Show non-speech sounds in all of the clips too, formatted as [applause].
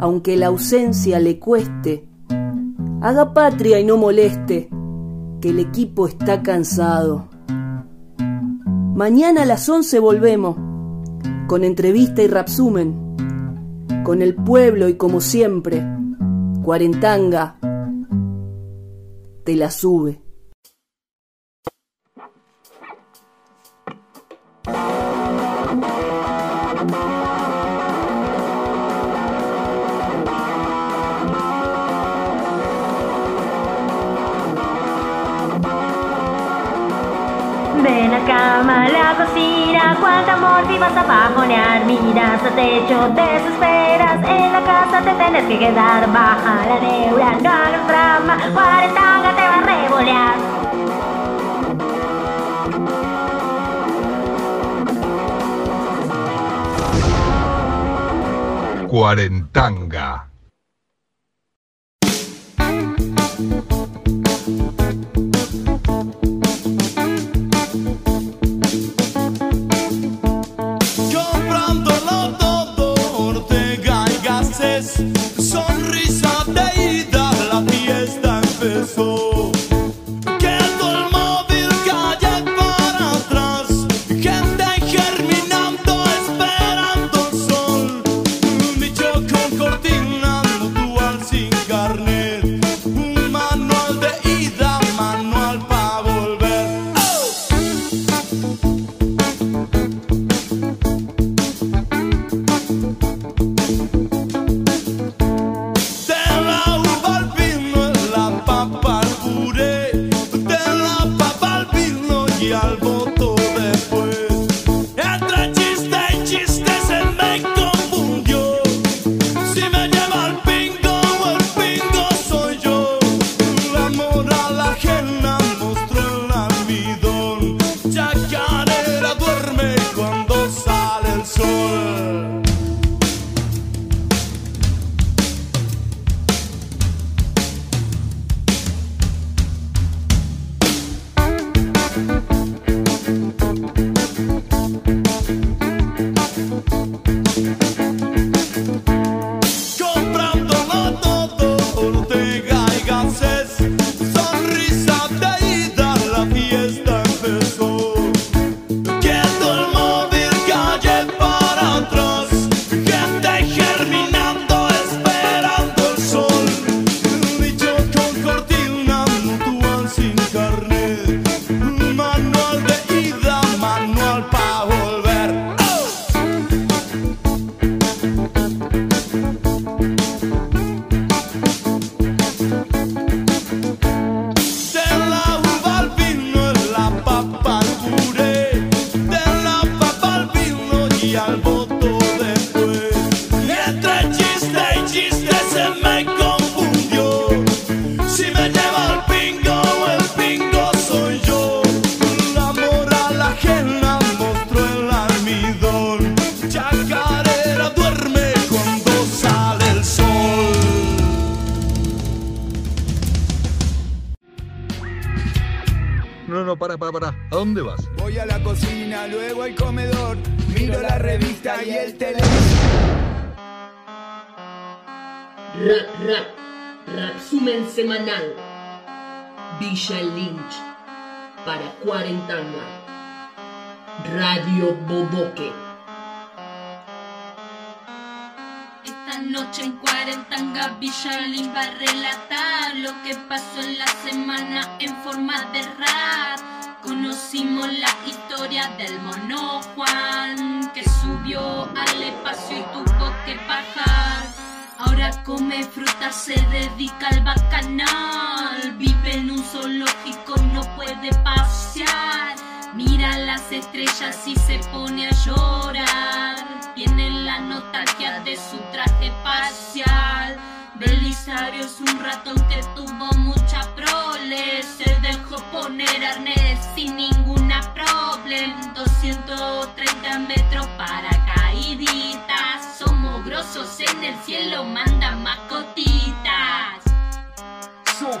aunque la ausencia le cueste. Haga patria y no moleste, que el equipo está cansado. Mañana a las 11 volvemos, con entrevista y rapsumen, con el pueblo y como siempre, Cuarentanga te la sube. Cama a la cocina, cuánto amor te vas a bajonear. Miras a techo, desesperas, en la casa te tenés que quedar. Baja la neura, no hagas drama, cuarentanga te va a revolear. Cuarentanga. Noche en Cuarentanga Villalín va a relatar lo que pasó en la semana en forma de rap. Conocimos la historia del mono Juan que subió al espacio y tuvo que bajar. Ahora come fruta, se dedica al bacanal. Vive en un zoológico, no puede pasear. Mira las estrellas y se pone a llorar. Tiene la de su traje espacial. Belisario es un ratón que tuvo mucha prole. Se dejó poner arnés sin ninguna problem. 230 metros para caíditas. Somos grosos en el cielo, manda mascotitas. So,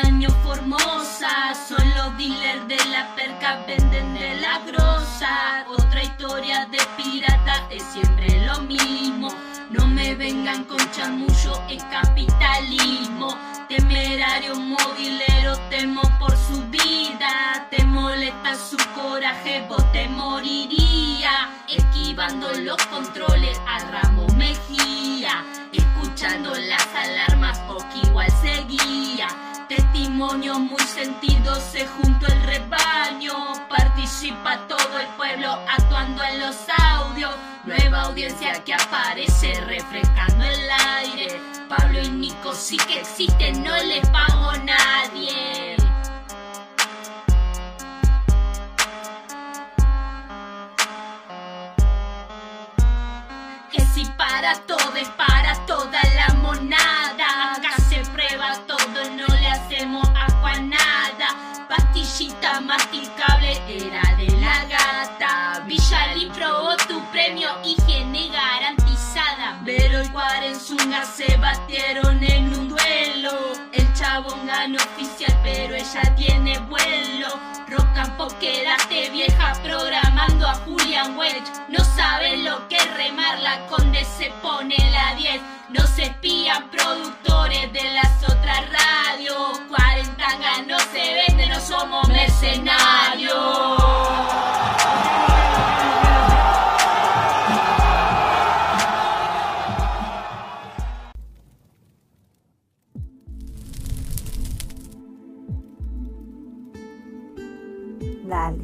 tamaño Formosa, solo dealers de la perca venden de la grosa. Otra historia de pirata es siempre lo mismo. No me vengan con chamullo, es capitalismo. Temerario movilero, temo por su vida. Te molesta su coraje, vos te moriría. Esquivando los controles a Ramos Mejía. Escuchando las alarmas, porque igual seguía. Testimonio muy sentido, se junto el rebaño. Participa todo el pueblo actuando en los audios. Nueva audiencia que aparece refrescando el aire. Pablo y Nico sí que existen, no les pago nadie. Que si para todo es para toda la monada. Hacemos agua a nada. Pastillita masticable era de la gata. Villalín probó tu premio, higiene garantizada. Pero el Guarenzunga se batieron en un duelo. El chabón ganó oficial, pero ella tiene vuelo. Rocampo, quédate vieja programando a Julian Welch. No saben lo que es remar, la conde se pone la 10. No se espían productores de radios. Cuarentanga no se vende, no somos mercenarios. Dale.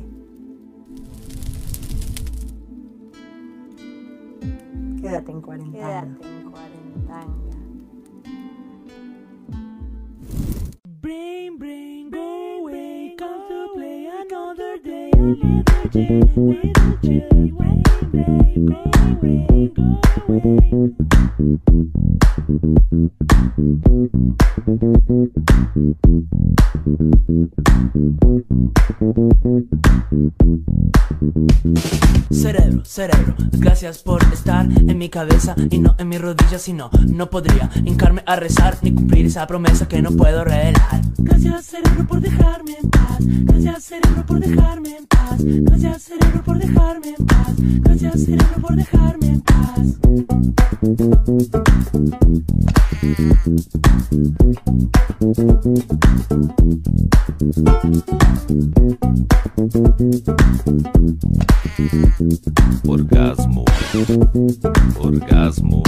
Quédate en cuarentena. Brain, brain, Cerebro, cerebro, gracias por estar en mi cabeza y no en mis rodillas, si no, no podría hincarme a rezar ni cumplir esa promesa que no puedo revelar. Gracias cerebro por dejarme en paz. Gracias cerebro por dejarme en paz. Gracias cerebro por dejarme en paz. Gracias cerebro por dejarme en paz. Orgasmo. Orgasmo.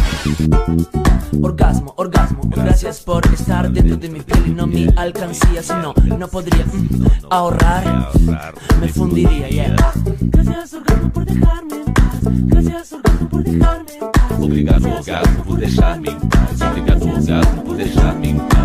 Orgasmo, orgasmo, gracias por estar dentro de mi piel y no mi alcancía, si no, no podría mm, ahorrar, me fundiría, yeah. Gracias orgasmo por dejarme en paz. Gracias orgasmo por dejarme en paz. Obrigado, orgasmo, por deixar-me em paz. Obrigado, orgasmo, por deixar-me em paz.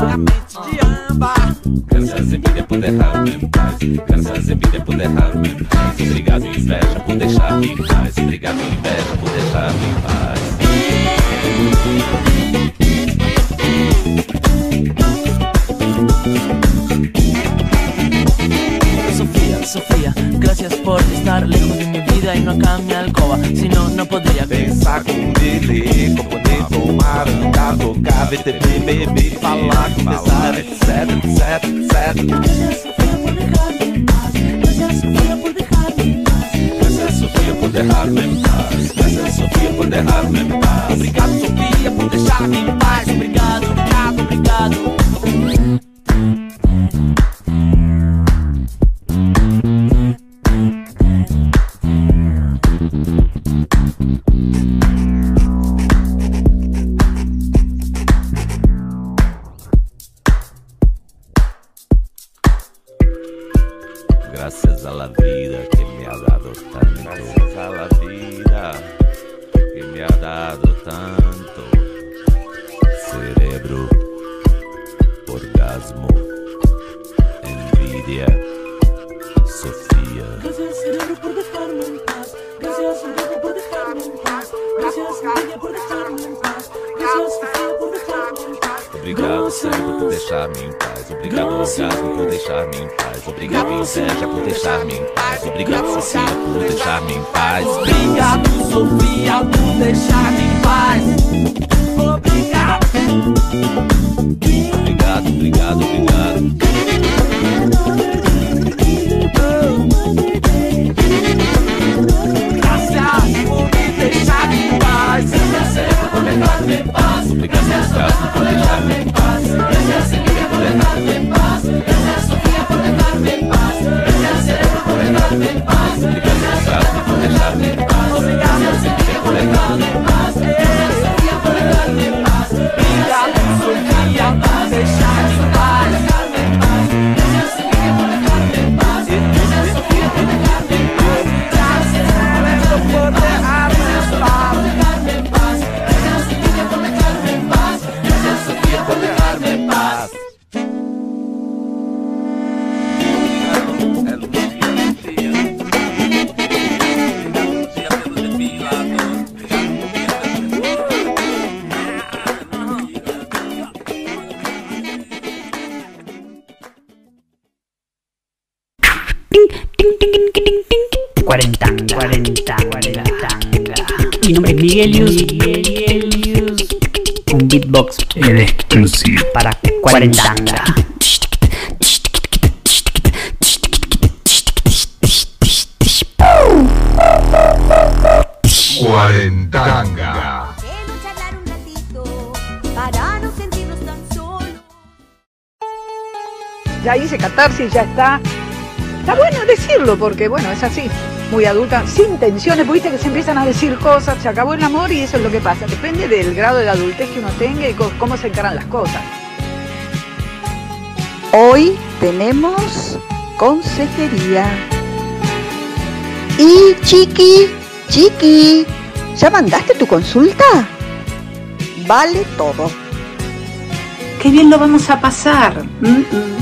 De minha ámbar. mente de âmbar. Graças envidia por deixar-me em paz. Graças envidia por deixar-me em paz. Obrigado, inveja, por deixar-me em paz. Obrigado, inveja, por deixar-me em paz. Sofía, Sofía, gracias por estar lejos de mi vida y no acá en mi alcoba. Si no, no podría Pensar com dele, componer, tomar, andar, tocar, ver etc. Gracias que me ha dado tanto. Obrigado, cérebro, por deixar-me em paz. Obrigado, orgasmo, por deixar-me em paz. Obrigado, inveja, por deixar-me em paz. Obrigado, Sofia, por deixar-me em paz. Obrigado, Sofia, por deixar-me em paz. Obrigado. Obrigado, obrigado, obrigado. Dejarme en paz. Obrigado, orgasmo, por deixar-me em paz. Gracias, Enrique, por dejarme en paz. Gracias, Sofía, por dejarme en paz. Gracias, cerebro, por dejarme en paz. Gracias, por dejarme en paz. Obrigado, Enrique, por dejarme en paz. Gracias, Sofía, por dejarme en paz. Obrigado, Sofía, por deixar-me em paz. Cuarentanga. Cuarentanga. Ya hice catarsis, ya está. Está bueno decirlo porque, bueno, es así. Muy adulta, sin tensiones, viste que se empiezan a decir cosas, se acabó el amor y eso es lo que pasa. Depende del grado de adultez que uno tenga y cómo se encaran las cosas. Hoy tenemos consejería. Y Chiqui, Chiqui, ¿ya mandaste tu consulta? Vale todo. Qué bien lo vamos a pasar. Mm, mm.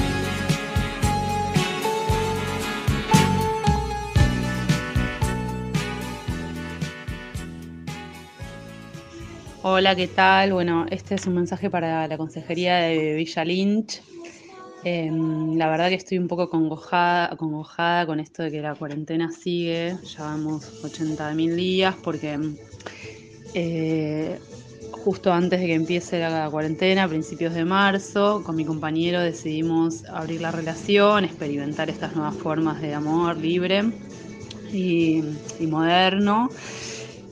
Hola, ¿qué tal? Bueno, este es un mensaje para la consejería de Villa Lynch. Em, la verdad que estoy un poco congojada, acongojada con esto de que la cuarentena sigue. Llevamos 80.000 días porque eh, justo antes de que empiece la cuarentena, a principios de marzo, con mi compañero decidimos abrir la relación, experimentar estas nuevas formas de amor libre y, moderno.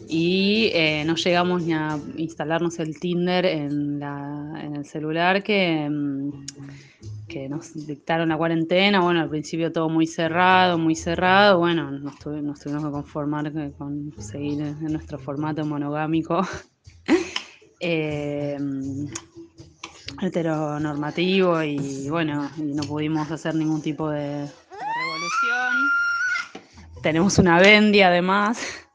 Y eh, no llegamos ni a instalarnos el Tinder en, en el celular que, mm, que nos dictaron la cuarentena. Bueno, al principio todo muy cerrado, muy cerrado. Bueno, nos, tuvi- nos tuvimos que conformar con seguir en nuestro formato monogámico. [laughs] eh, heteronormativo y bueno, y no pudimos hacer ningún tipo de, de revolución. Tenemos una bendy además.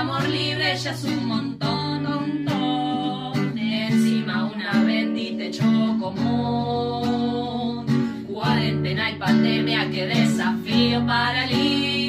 Amor libre ya es un montón, montón. Encima una bendita hecho común. Cuarentena y pandemia, qué desafío para Lee.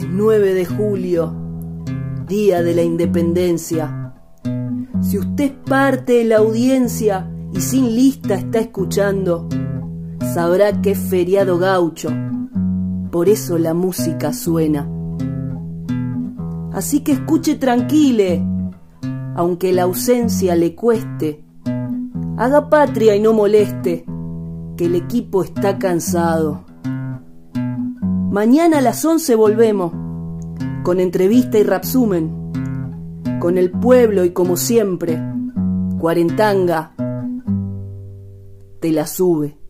9 de julio, Día de la Independencia. Si usted parte de la audiencia y sin lista está escuchando, sabrá que es feriado gaucho. Por eso la música suena. Así que escuche tranquile, aunque la ausencia le cueste. Haga patria y no moleste, que el equipo está cansado. Mañana a las 11 volvemos, con entrevista y rapsumen, con el pueblo y como siempre, Cuarentanga te la sube.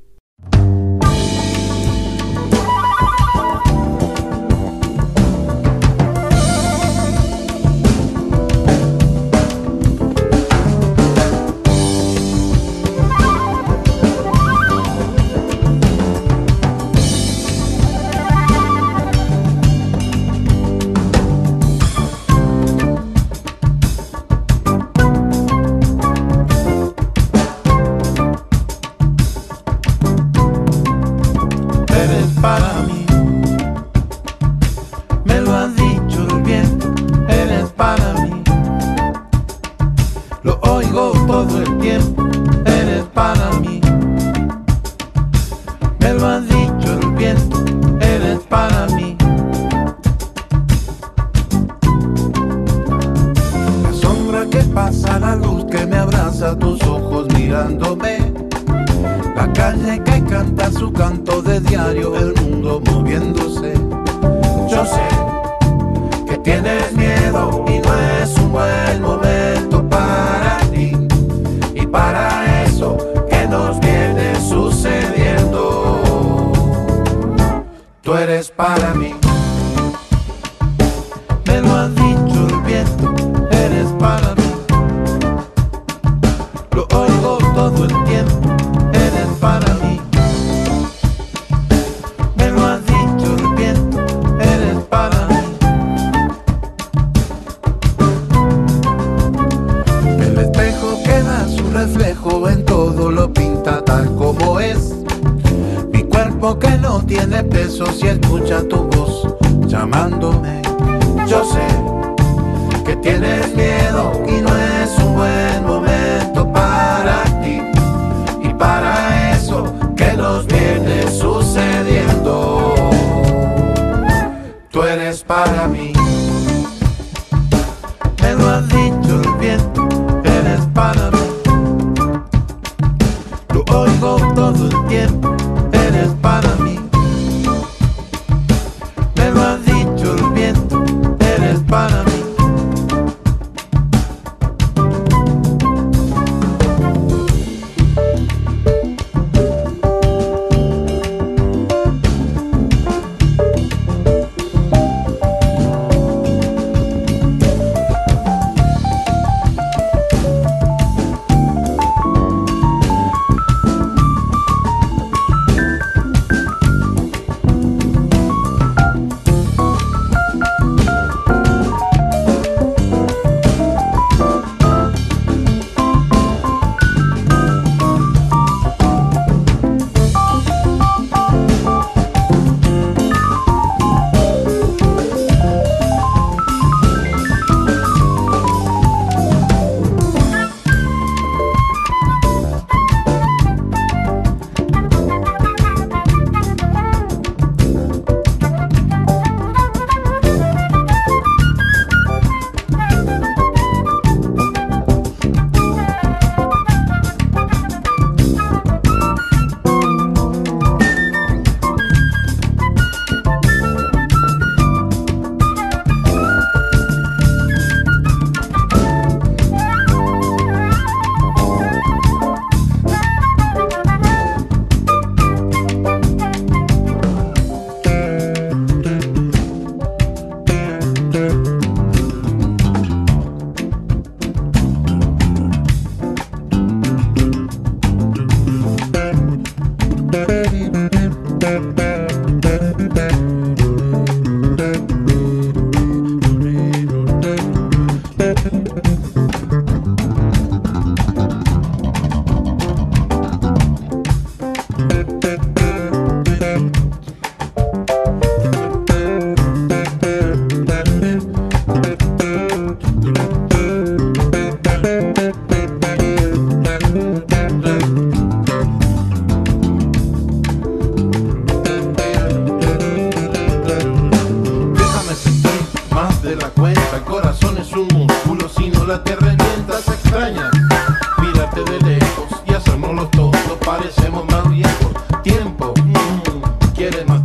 get it.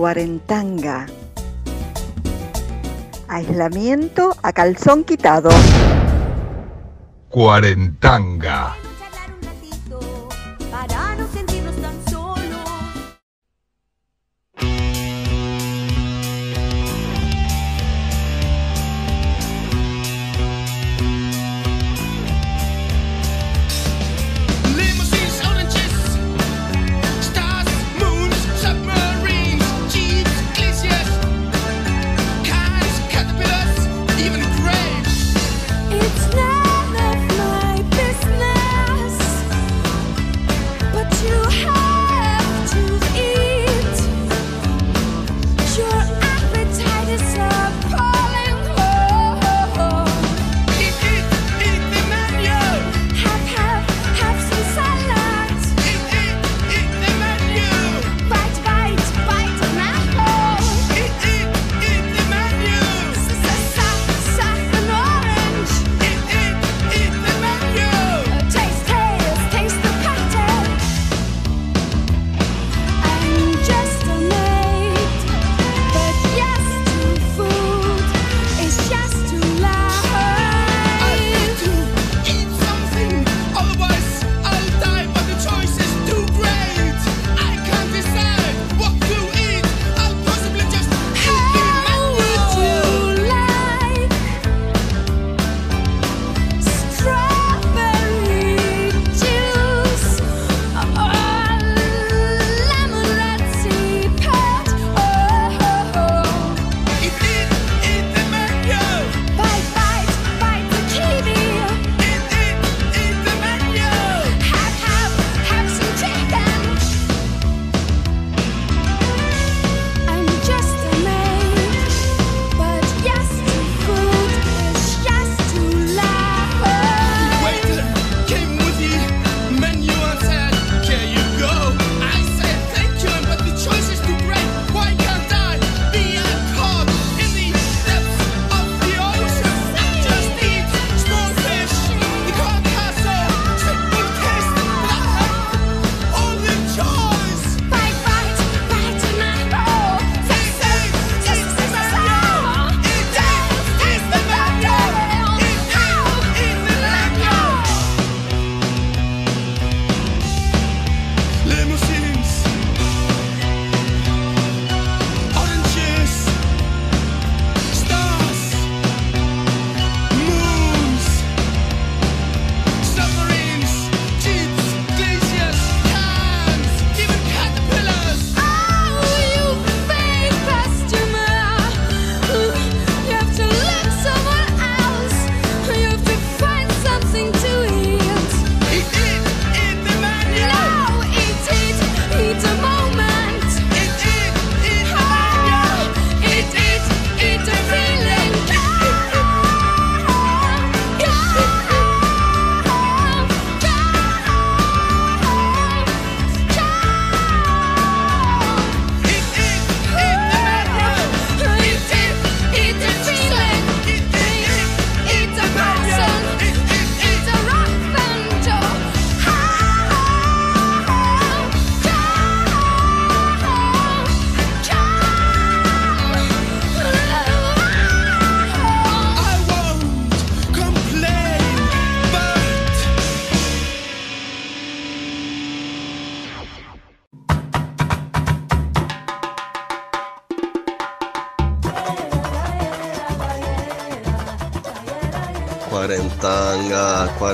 Cuarentanga. Aislamiento a calzón quitado. Cuarentanga.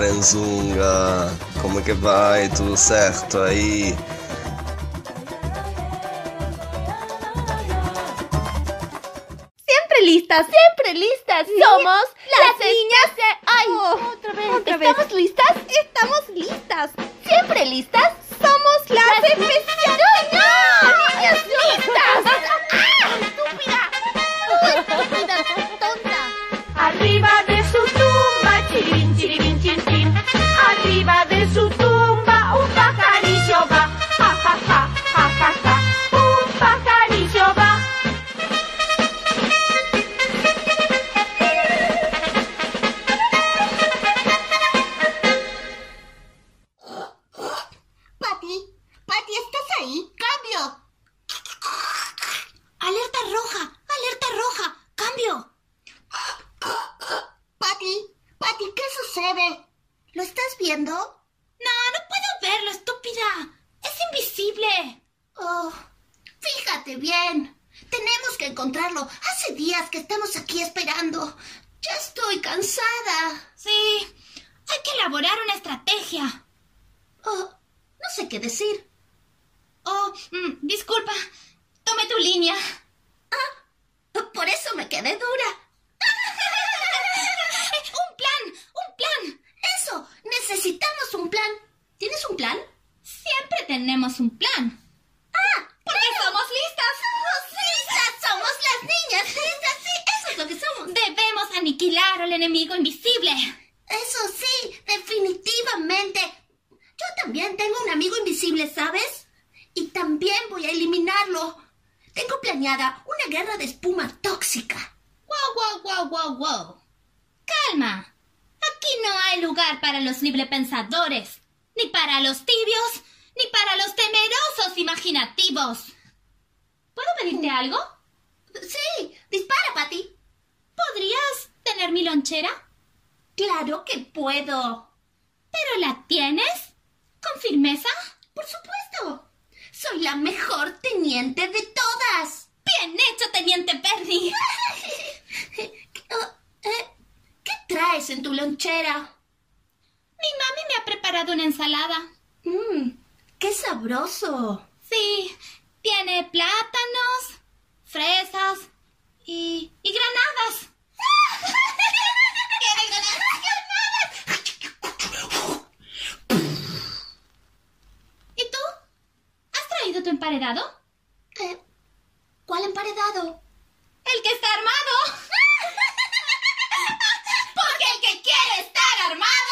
Carenzunga, como é que vai? Tudo certo aí? Mmm, qué sabroso. Sí, tiene plátanos, fresas y, y granadas. [laughs] ¡Tiene granadas ¿Y tú? ¿Has traído tu emparedado? ¿Qué? ¿Cuál emparedado? El que está armado. [laughs] Porque el que quiere estar armado.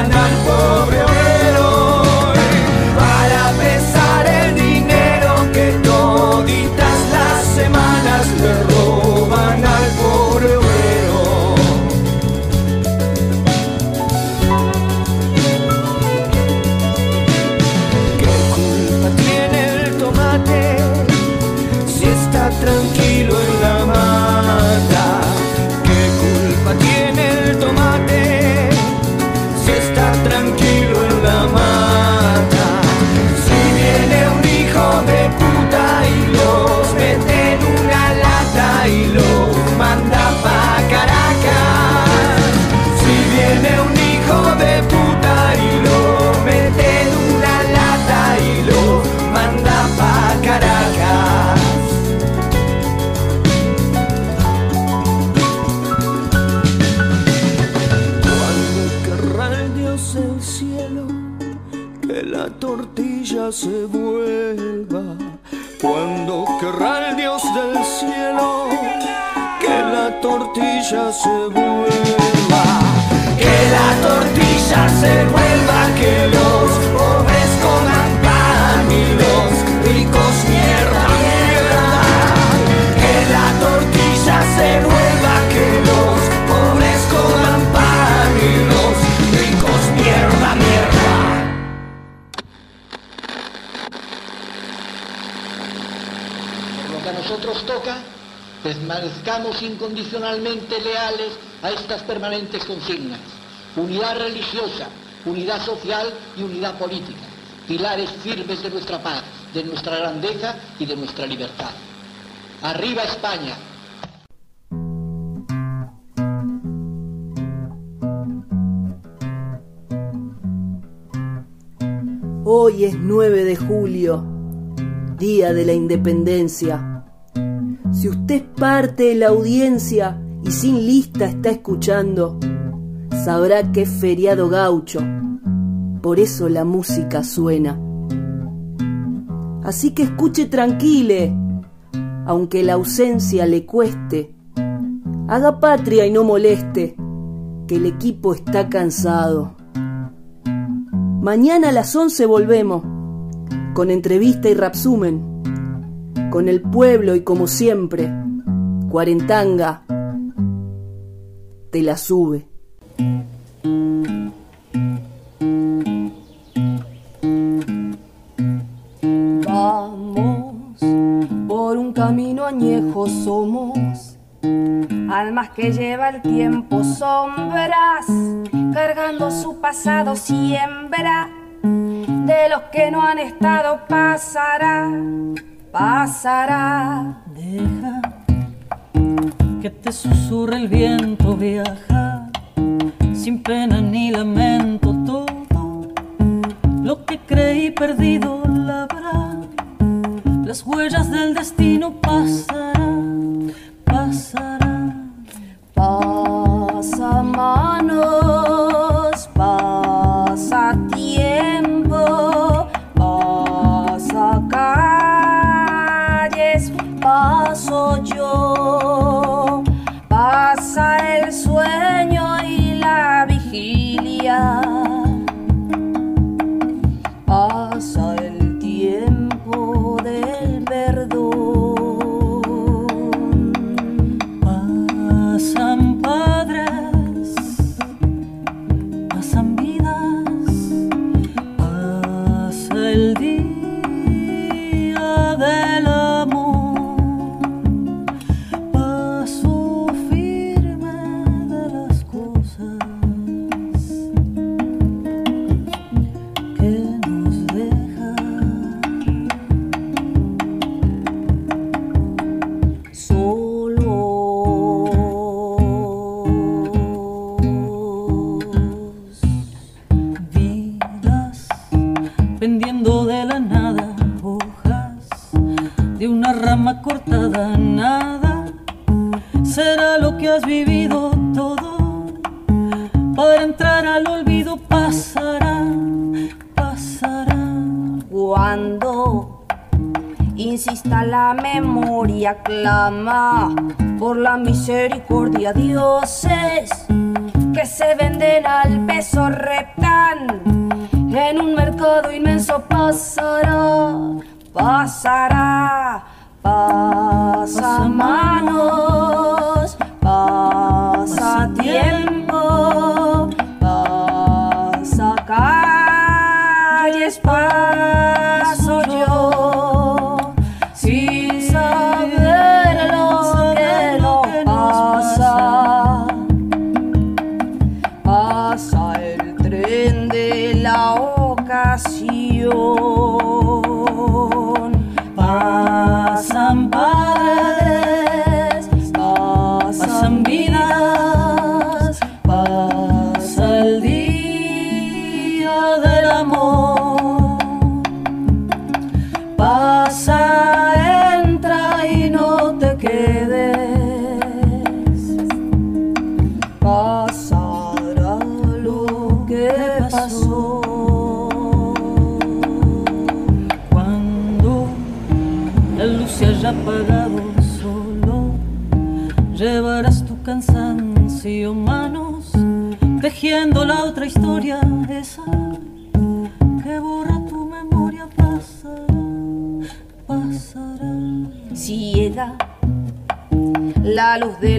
kanan se vuelva, que los pobres coman pan y los ricos mierda, mierda. Que la tortilla se vuelva, que los pobres coman pan y los ricos mierda, mierda. Por lo que a nosotros toca, permanezcamos incondicionalmente leales a estas permanentes consignas. Unidad religiosa, unidad social y unidad política. Pilares firmes de nuestra paz, de nuestra grandeza y de nuestra libertad. Arriba España. Hoy es 9 de julio, día de la independencia. Si usted parte de la audiencia y sin lista está escuchando, sabrá que es feriado gaucho. Por eso la música suena. Así que escuche tranquile, aunque la ausencia le cueste. Haga patria y no moleste, que el equipo está cansado. Mañana a las 11 volvemos, con entrevista y rapsumen, con el pueblo y como siempre, Cuarentanga te la sube. Vamos por un camino añejo somos, almas que lleva el tiempo sombras, cargando su pasado siembra, de los que no han estado pasará, pasará. Deja que te susurre el viento, viaja sin pena ni lamento todo lo que creí perdido labrá. Las huellas del destino pasarán, pasarán. Pasa manos,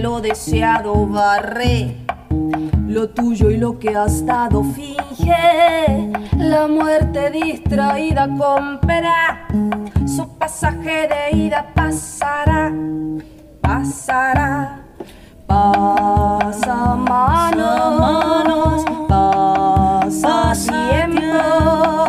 lo deseado barre lo tuyo y lo que has dado finge. La muerte distraída compra su pasaje de ida pasará pasará. Pasa manos pasa tiempo. pasa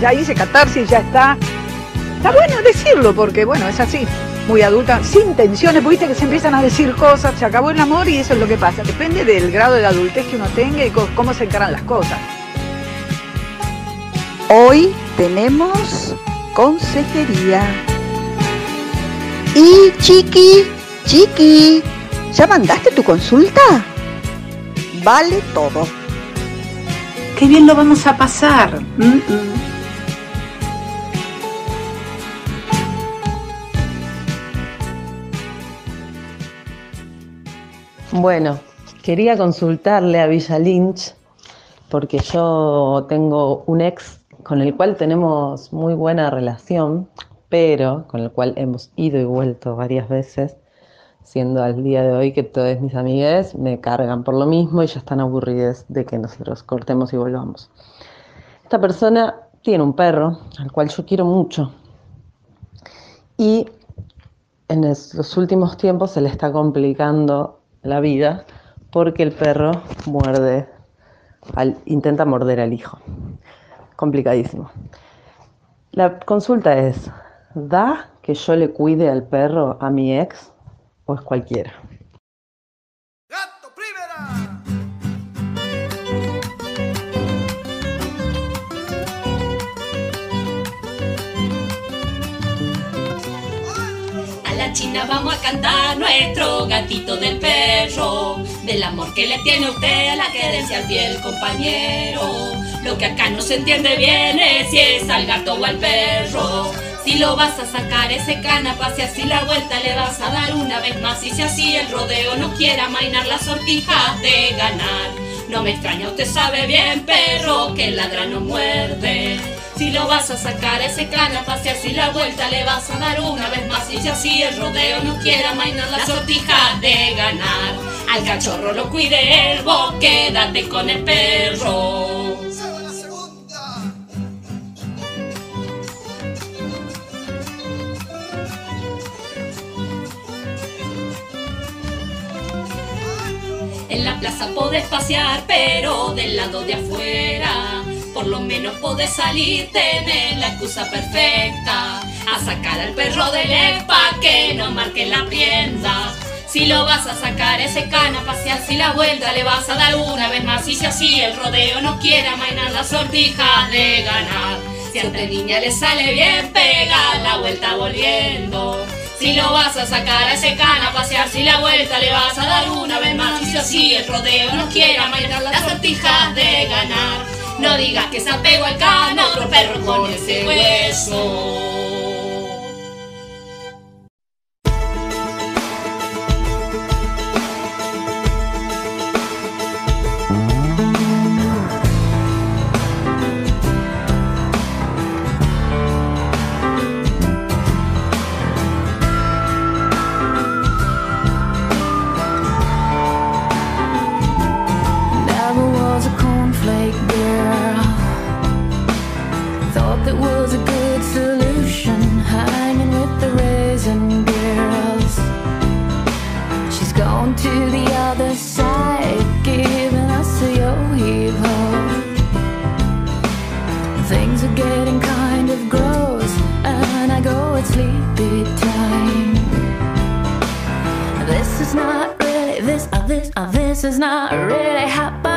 Ya hice catarsis, ya está. Está bueno decirlo porque, bueno, es así. Muy adulta, sin tensiones, viste que se empiezan a decir cosas, se acabó el amor y eso es lo que pasa. Depende del grado de adultez que uno tenga y cómo se encaran las cosas. Hoy tenemos consejería. Y chiqui, chiqui, ¿ya mandaste tu consulta? Vale todo. Qué bien lo vamos a pasar. Mm, mm. Bueno, quería consultarle a Villa Lynch porque yo tengo un ex con el cual tenemos muy buena relación, pero con el cual hemos ido y vuelto varias veces, siendo al día de hoy que todas mis amigas me cargan por lo mismo y ya están aburridas de que nosotros cortemos y volvamos. Esta persona tiene un perro al cual yo quiero mucho y en los últimos tiempos se le está complicando la vida porque el perro muerde, al- intenta morder al hijo. Complicadísimo. La consulta es, ¿da que yo le cuide al perro a mi ex o es cualquiera? China vamos a cantar nuestro gatito del perro, del amor que le tiene usted a la querencia al fiel compañero. Lo que acá no se entiende bien es si es al gato o al perro. Si lo vas a sacar ese canapa, si así la vuelta le vas a dar una vez más. Y si así el rodeo no quiera amainar las sortijas de ganar. No me extraña, usted sabe bien, perro, que el ladra no muerde. Si lo vas a sacar ese canapa, si así la vuelta le vas a dar una vez más. Y si el rodeo no quiera amainar la sortija de ganar. Al cachorro lo cuide el vos, quédate con el perro. En la plaza podés pasear, pero del lado de afuera por lo menos podés salir, tenés la excusa perfecta. A sacar al perro del EPA que no marque la rienda. Si lo vas a sacar ese cana, pasear si la vuelta le vas a dar una vez más. Y si así el rodeo no quiera mainar la sortija de ganar. Si a esta niña le sale bien, pega la vuelta volviendo. Si lo vas a sacar a ese cana, pasear si la vuelta le vas a dar una vez más. Y si así el rodeo no quiera mainar las sortijas de ganar. No digas que se apego al cano, otro perro con ese hueso. This is not really happening.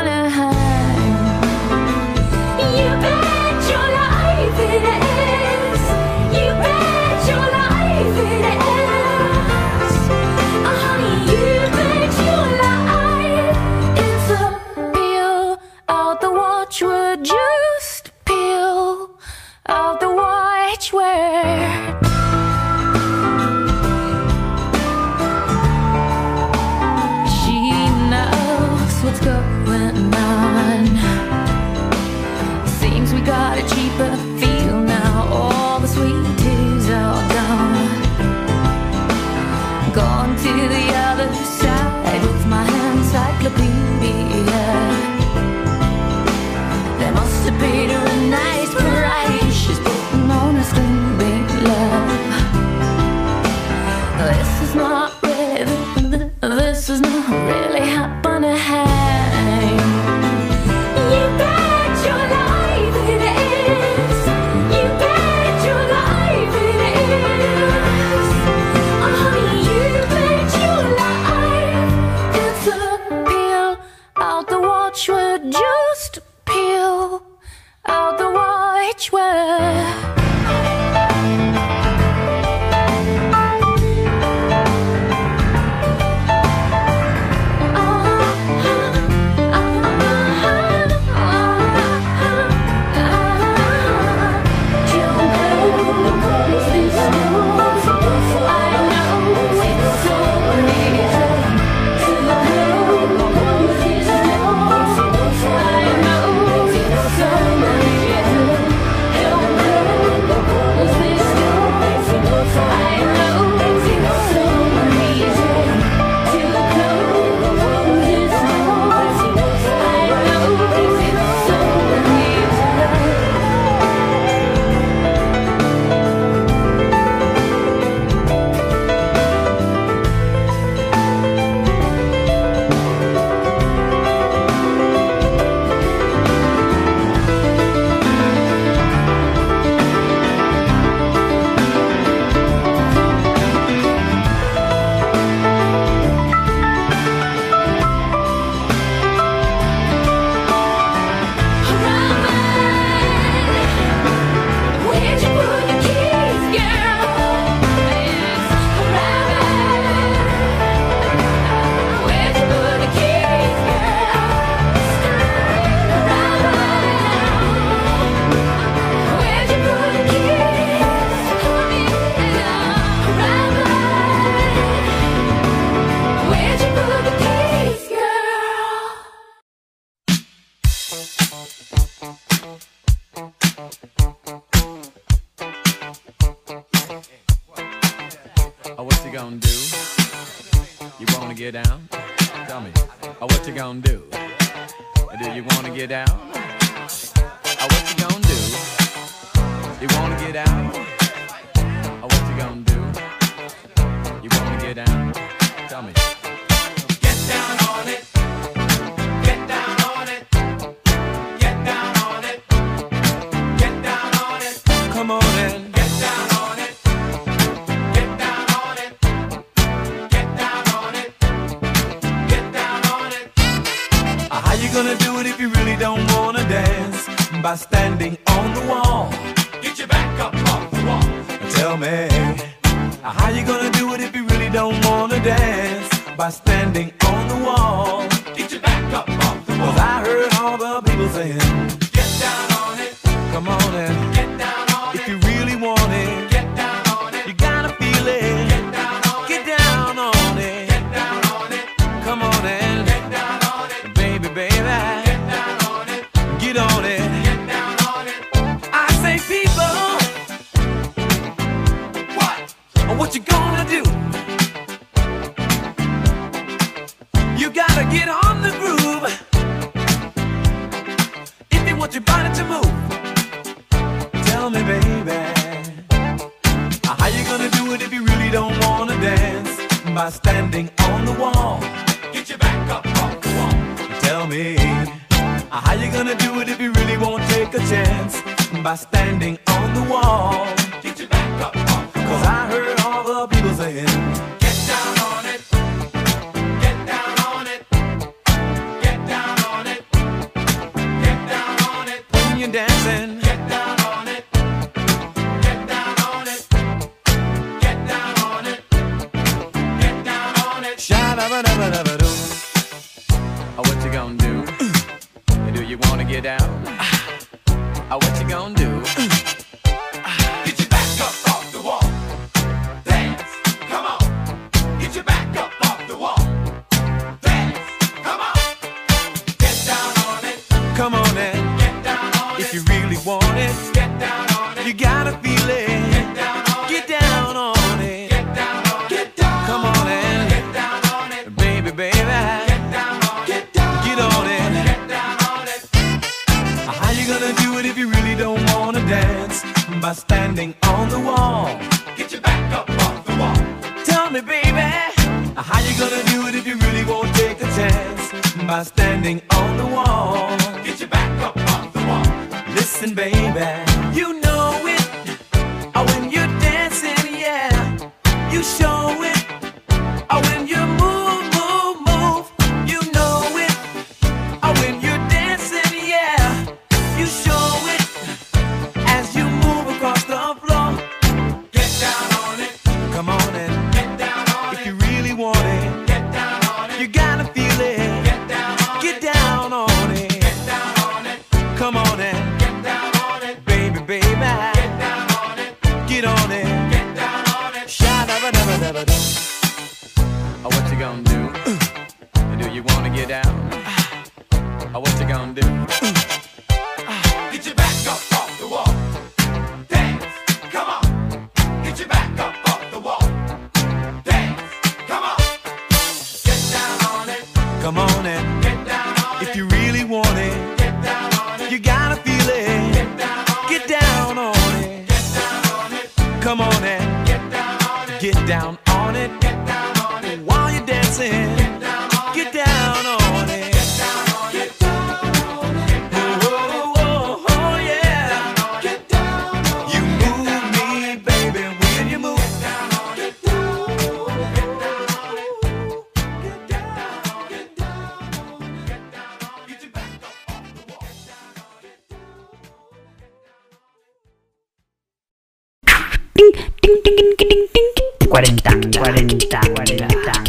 Cuarentanga, cuarentanga, cuarentanga.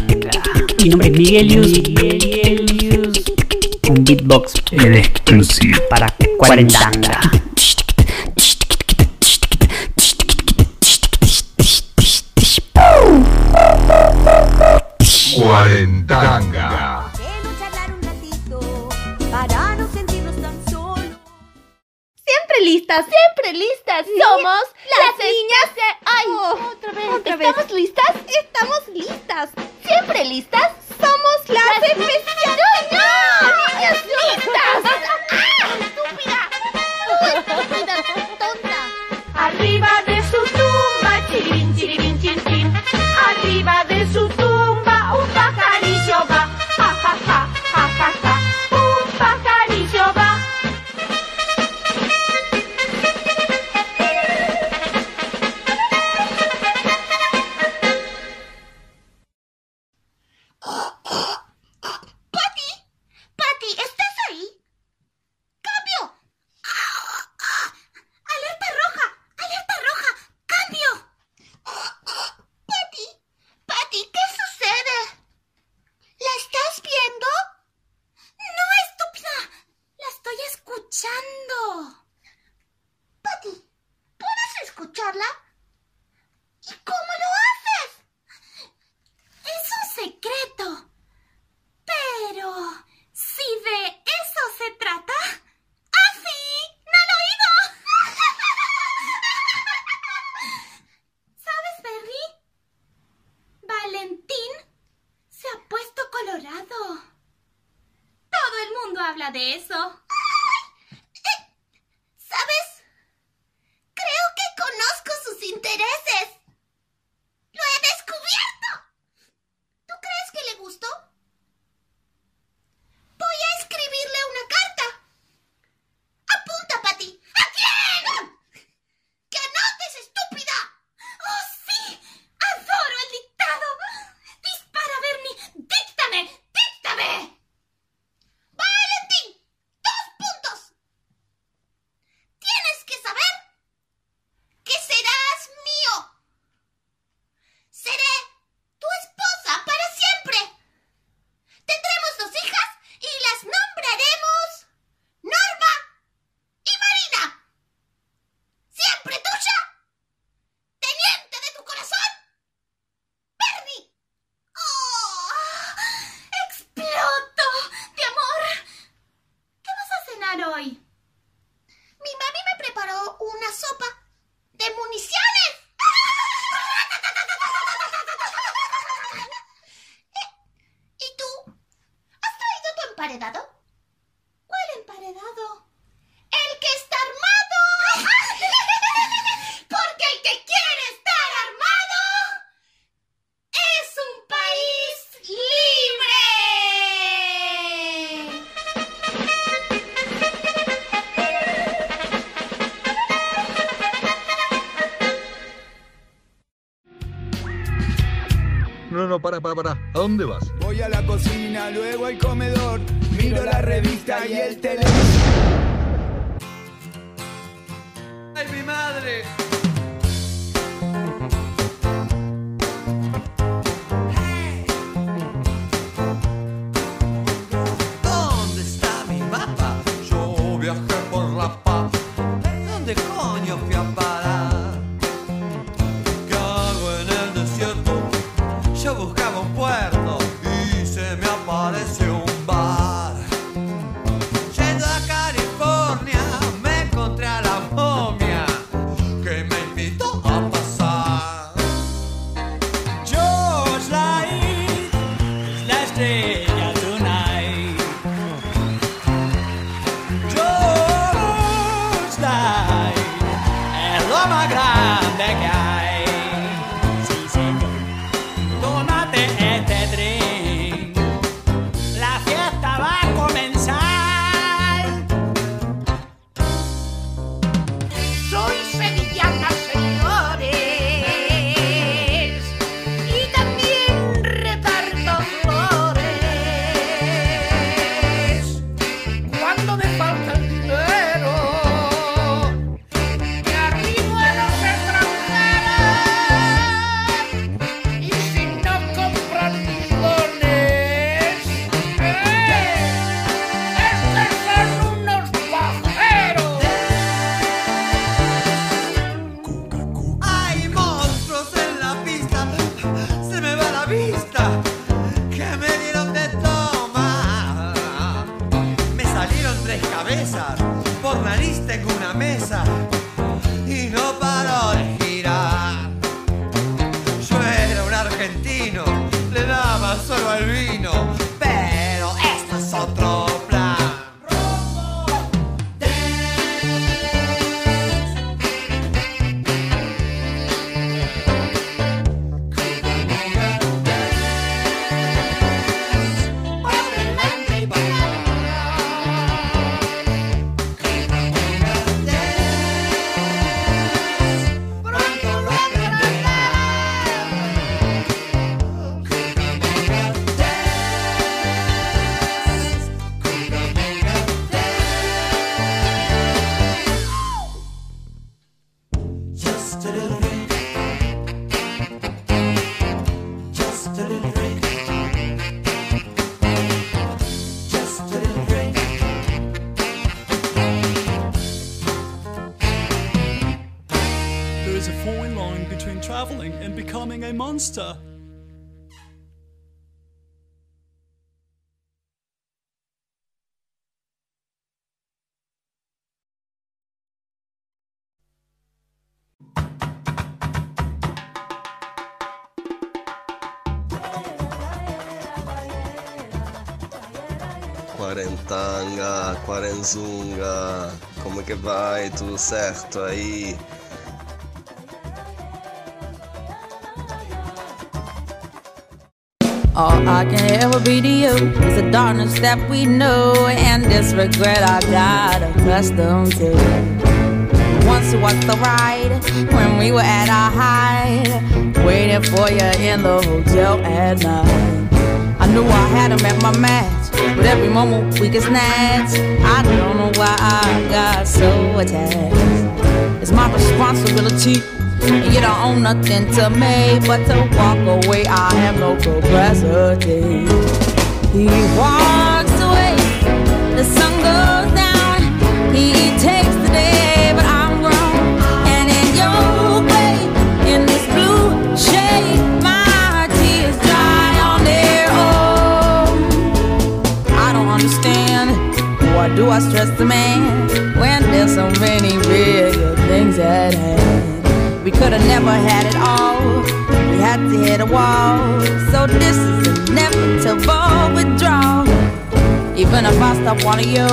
Mi nombre es Miguelius. Un beatbox exclusivo para cuarentanga. listas. Somos las, niñas de... ¡Ay! Oh, otra vez. ¿Estamos listas? Estamos listas. ¿Siempre listas? Somos las, las especiales. ¡No, no! ¡Niñas listas! ¡Ah! ¡Estúpida! Estúpida! De eso. Dónde vas? Quarentanga, quarenzunga, como que vai? Tudo certo aí? All I can ever be to you is the darkness that we know and this regret I got accustomed to. Once was the ride when we were at our height, waiting for you in the hotel at night. I knew I had him at my match, but every moment we get snatched. I don't know why I got so attached. It's my responsibility. And you don't own nothing to me but to walk away. I have no capacity. He walks away, the sun never had it all. We had to hit a wall. So this is inevitable withdrawal. Even if I stop wanting you,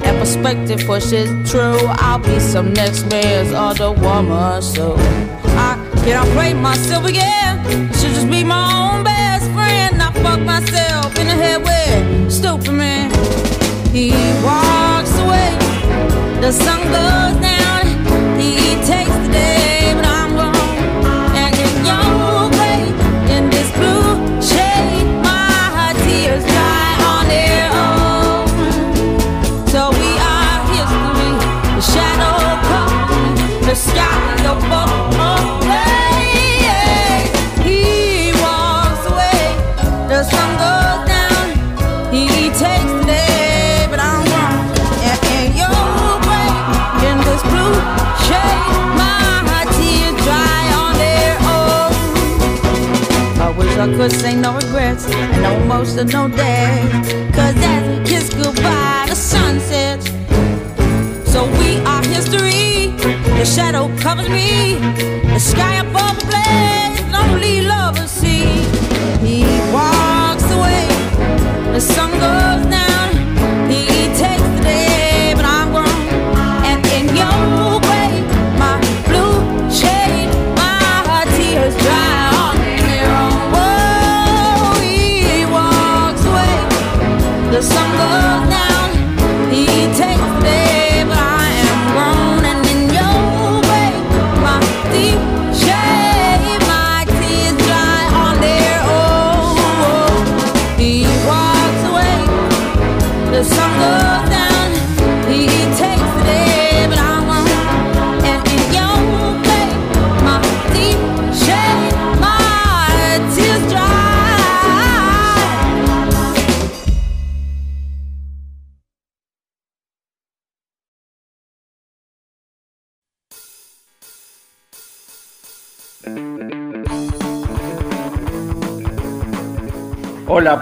that perspective pushes true. I'll be some next man's other woman. So I cannot play myself again. Should just be my own best friend. I fuck myself in the head with stupid man. He walks away. The sun goes down. He takes the day, I don't. And in your grave, this blue shade, my tears dry on their own. I wish I could say no regrets and no emotional days. Cause we kiss goodbye, the sun sets. So we are history. Shadow covers me. The sky above the blaze, lonely lovers see. He walks away. The sun goes down.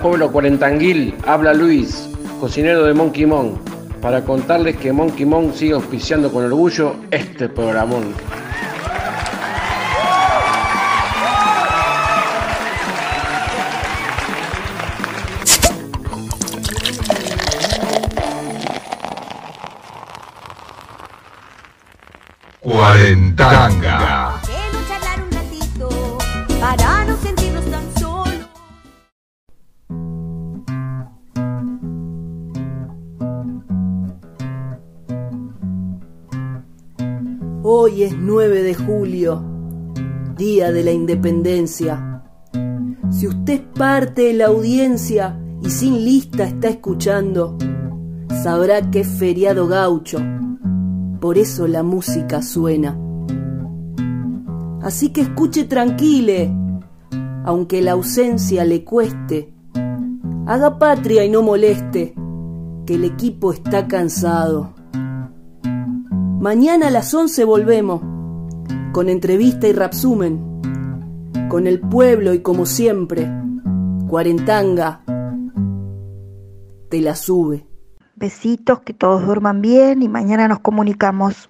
Pueblo cuarentanguil, habla Luis, cocinero de Monkey Mon, para contarles que Monkey Mon sigue auspiciando con orgullo este programón. Cuarentanga. Hoy es 9 de julio, día de la independencia. Si usted parte de la audiencia y sin lista está escuchando, sabrá que es feriado gaucho. Por eso la música suena. Así que escuche tranquile, aunque la ausencia le cueste. Haga patria y no moleste, que el equipo está cansado. Mañana a las 11 volvemos, con entrevista y rapsumen, con el pueblo y como siempre, Cuarentanga te la sube. Besitos, que todos duerman bien y mañana nos comunicamos.